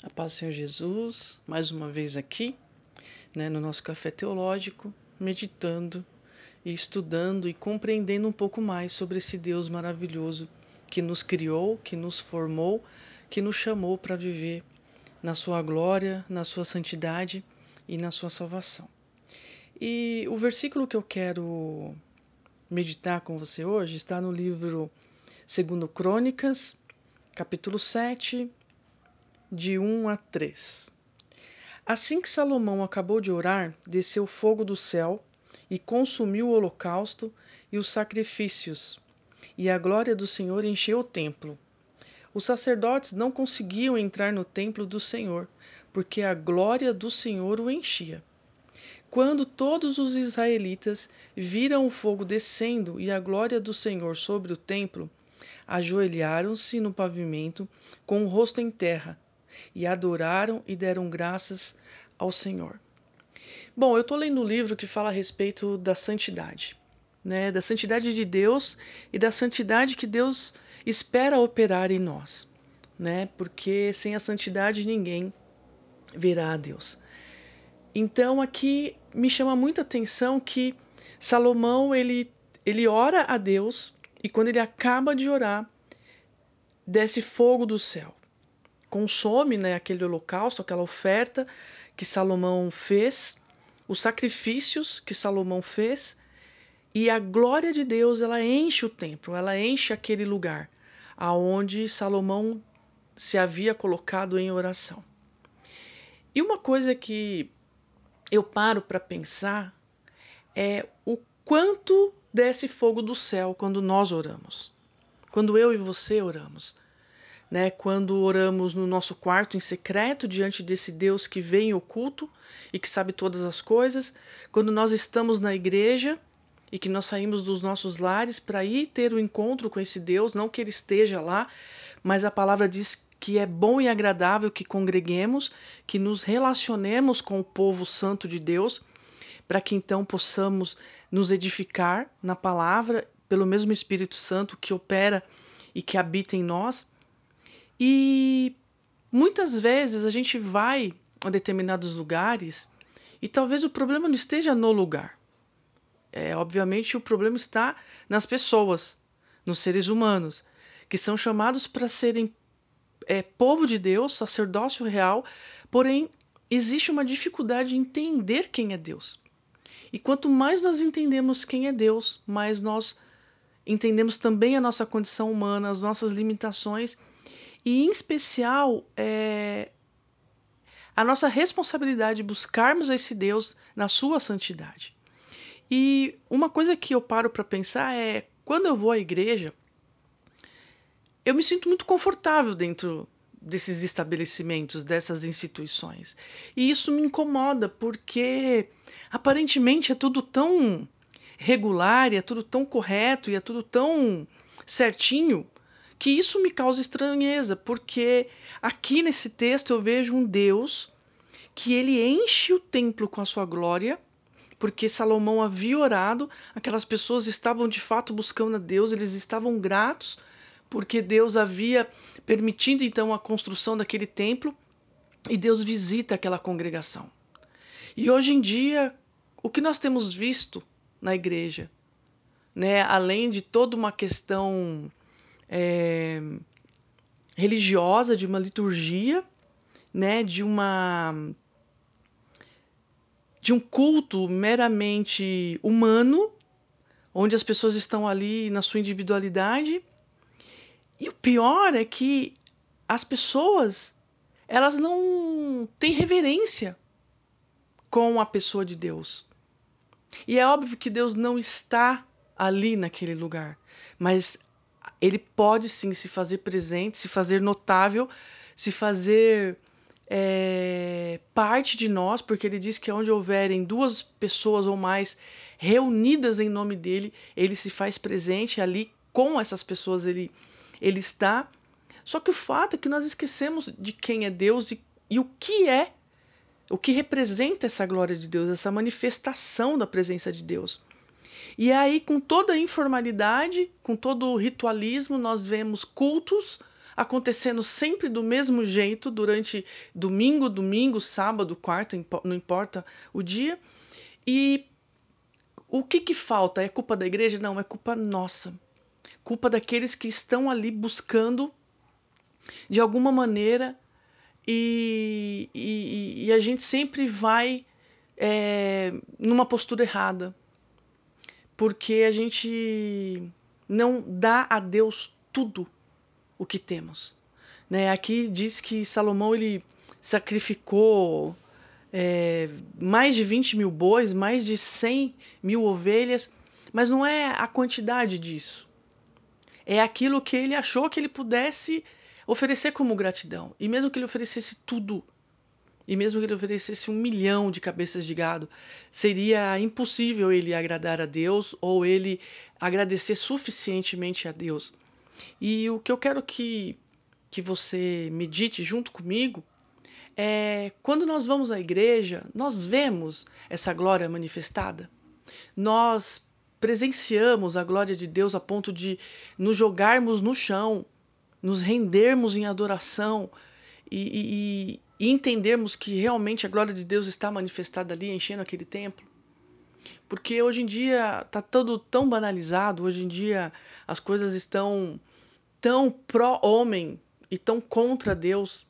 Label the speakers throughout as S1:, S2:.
S1: A paz do Senhor Jesus, mais uma vez aqui, né, no nosso café teológico, meditando e estudando e compreendendo um pouco mais sobre esse Deus maravilhoso que nos criou, que nos formou, que nos chamou para viver na sua glória, na sua santidade e na sua salvação. E o versículo que eu quero meditar com você hoje está no livro Segundo Crônicas, capítulo 7, de 1 a 3. Assim que Salomão acabou de orar, desceu fogo do céu e consumiu o holocausto e os sacrifícios, e a glória do Senhor encheu o templo. Os sacerdotes não conseguiam entrar no templo do Senhor, porque a glória do Senhor o enchia. Quando todos os israelitas viram o fogo descendo e a glória do Senhor sobre o templo, ajoelharam-se no pavimento com o rosto em terra e adoraram e deram graças ao Senhor. Bom, eu estou lendo um livro que fala a respeito da santidade, né? Da santidade de Deus e da santidade que Deus espera operar em nós, né? Porque sem a santidade ninguém verá a Deus. Então aqui me chama muita atenção que Salomão ele ele ora a Deus e quando ele acaba de orar desce fogo do céu consome né, aquele holocausto, aquela oferta que Salomão fez, os sacrifícios que Salomão fez, e a glória de Deus ela enche o templo, ela enche aquele lugar aonde Salomão se havia colocado em oração. E uma coisa que eu paro para pensar é o quanto desce fogo do céu quando nós oramos. Quando eu e você oramos né, quando oramos no nosso quarto em secreto diante desse Deus que vem oculto e que sabe todas as coisas, quando nós estamos na igreja e que nós saímos dos nossos lares para ir ter o um encontro com esse Deus, não que ele esteja lá, mas a palavra diz que é bom e agradável que congreguemos, que nos relacionemos com o povo santo de Deus, para que então possamos nos edificar na palavra pelo mesmo Espírito Santo que opera e que habita em nós. E muitas vezes a gente vai a determinados lugares e talvez o problema não esteja no lugar. É, obviamente o problema está nas pessoas, nos seres humanos, que são chamados para serem é, povo de Deus, sacerdócio real, porém existe uma dificuldade em entender quem é Deus. E quanto mais nós entendemos quem é Deus, mais nós entendemos também a nossa condição humana, as nossas limitações e, em especial, é, a nossa responsabilidade de buscarmos esse Deus na sua santidade. E uma coisa que eu paro para pensar é: quando eu vou à igreja, eu me sinto muito confortável dentro desses estabelecimentos, dessas instituições. E isso me incomoda porque aparentemente é tudo tão regular, é tudo tão correto e é tudo tão certinho que isso me causa estranheza, porque aqui nesse texto eu vejo um Deus que ele enche o templo com a sua glória, porque Salomão havia orado, aquelas pessoas estavam de fato buscando a Deus, eles estavam gratos porque Deus havia permitido então a construção daquele templo e Deus visita aquela congregação. E hoje em dia, o que nós temos visto na igreja, né, além de toda uma questão é, religiosa, de uma liturgia, né, de uma de um culto meramente humano, onde as pessoas estão ali na sua individualidade. E o pior é que as pessoas elas não têm reverência com a pessoa de Deus. E é óbvio que Deus não está ali naquele lugar, mas ele pode sim se fazer presente, se fazer notável, se fazer é, parte de nós, porque ele diz que onde houverem duas pessoas ou mais reunidas em nome dele, ele se faz presente ali com essas pessoas, ele, ele está. Só que o fato é que nós esquecemos de quem é Deus e, e o que é, o que representa essa glória de Deus, essa manifestação da presença de Deus. E aí, com toda a informalidade, com todo o ritualismo, nós vemos cultos acontecendo sempre do mesmo jeito durante domingo, domingo, sábado, quarta, não importa o dia. E o que, que falta? É culpa da igreja? Não, é culpa nossa. Culpa daqueles que estão ali buscando de alguma maneira e, e, e a gente sempre vai é, numa postura errada. Porque a gente não dá a Deus tudo o que temos. Né? Aqui diz que Salomão ele sacrificou é, mais de 20 mil bois, mais de 100 mil ovelhas, mas não é a quantidade disso. É aquilo que ele achou que ele pudesse oferecer como gratidão. E mesmo que ele oferecesse tudo, e mesmo que ele oferecesse um milhão de cabeças de gado, seria impossível ele agradar a Deus ou ele agradecer suficientemente a Deus. E o que eu quero que, que você medite junto comigo é quando nós vamos à igreja, nós vemos essa glória manifestada. Nós presenciamos a glória de Deus a ponto de nos jogarmos no chão nos rendermos em adoração e, e, e entendermos que realmente a glória de Deus está manifestada ali, enchendo aquele templo. Porque hoje em dia está tudo tão banalizado, hoje em dia as coisas estão tão pró-homem e tão contra Deus,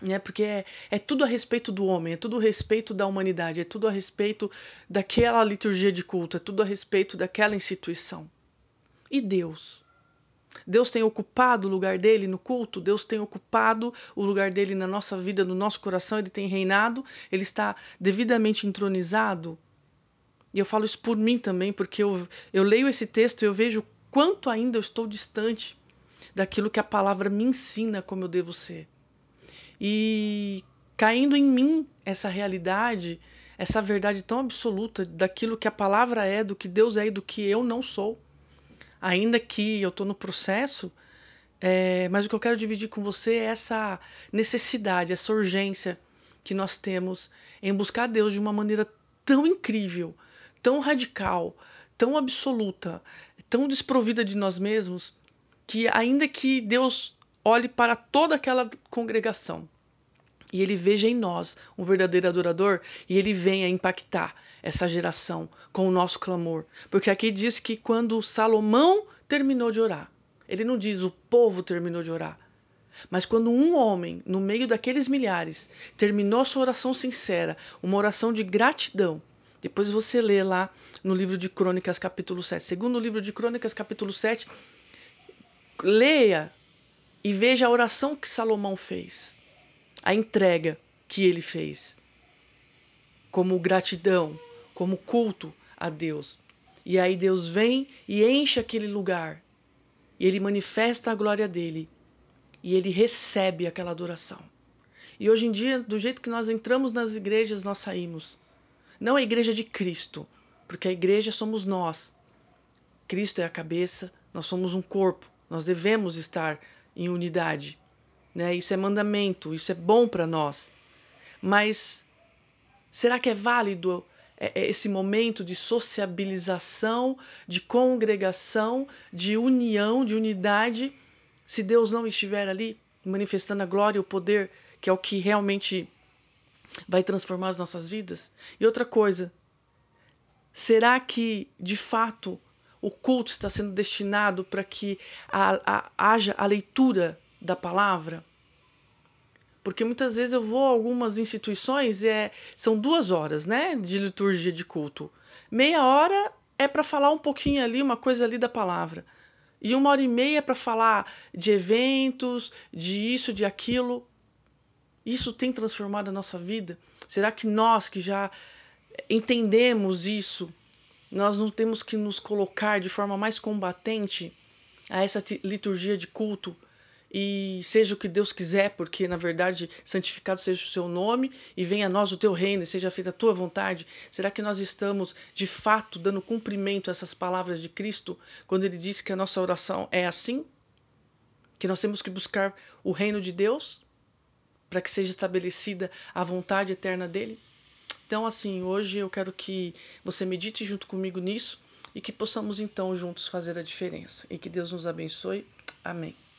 S1: né? Porque é, é tudo a respeito do homem, é tudo a respeito da humanidade, é tudo a respeito daquela liturgia de culto, é tudo a respeito daquela instituição. E Deus? Deus tem ocupado o lugar dele no culto, Deus tem ocupado o lugar dele na nossa vida, no nosso coração, ele tem reinado, ele está devidamente entronizado. E eu falo isso por mim também, porque eu, eu leio esse texto e eu vejo quanto ainda eu estou distante daquilo que a palavra me ensina como eu devo ser. E caindo em mim essa realidade, essa verdade tão absoluta daquilo que a palavra é, do que Deus é e do que eu não sou ainda que eu estou no processo, é, mas o que eu quero dividir com você é essa necessidade, essa urgência que nós temos em buscar Deus de uma maneira tão incrível, tão radical, tão absoluta, tão desprovida de nós mesmos, que ainda que Deus olhe para toda aquela congregação e ele veja em nós um verdadeiro adorador e ele venha impactar essa geração com o nosso clamor. Porque aqui diz que quando Salomão terminou de orar, ele não diz o povo terminou de orar. Mas quando um homem, no meio daqueles milhares, terminou sua oração sincera, uma oração de gratidão, depois você lê lá no livro de Crônicas, capítulo 7. Segundo o livro de Crônicas, capítulo 7, leia e veja a oração que Salomão fez, a entrega que ele fez, como gratidão, como culto a Deus. E aí Deus vem e enche aquele lugar. E ele manifesta a glória dele. E ele recebe aquela adoração. E hoje em dia, do jeito que nós entramos nas igrejas, nós saímos. Não a igreja de Cristo, porque a igreja somos nós. Cristo é a cabeça, nós somos um corpo. Nós devemos estar em unidade. Né? Isso é mandamento, isso é bom para nós. Mas será que é válido é, é esse momento de sociabilização, de congregação, de união, de unidade, se Deus não estiver ali manifestando a glória e o poder, que é o que realmente vai transformar as nossas vidas? E outra coisa, será que de fato o culto está sendo destinado para que a, a, haja a leitura da palavra? Porque muitas vezes eu vou a algumas instituições, é, são duas horas né, de liturgia de culto. Meia hora é para falar um pouquinho ali, uma coisa ali da palavra. E uma hora e meia é para falar de eventos, de isso, de aquilo. Isso tem transformado a nossa vida? Será que nós que já entendemos isso, nós não temos que nos colocar de forma mais combatente a essa liturgia de culto? E seja o que Deus quiser, porque na verdade santificado seja o seu nome e venha a nós o teu reino e seja feita a tua vontade. Será que nós estamos de fato dando cumprimento a essas palavras de Cristo quando ele disse que a nossa oração é assim? Que nós temos que buscar o reino de Deus para que seja estabelecida a vontade eterna dele? Então, assim, hoje eu quero que você medite junto comigo nisso e que possamos então juntos fazer a diferença. E que Deus nos abençoe. Amém.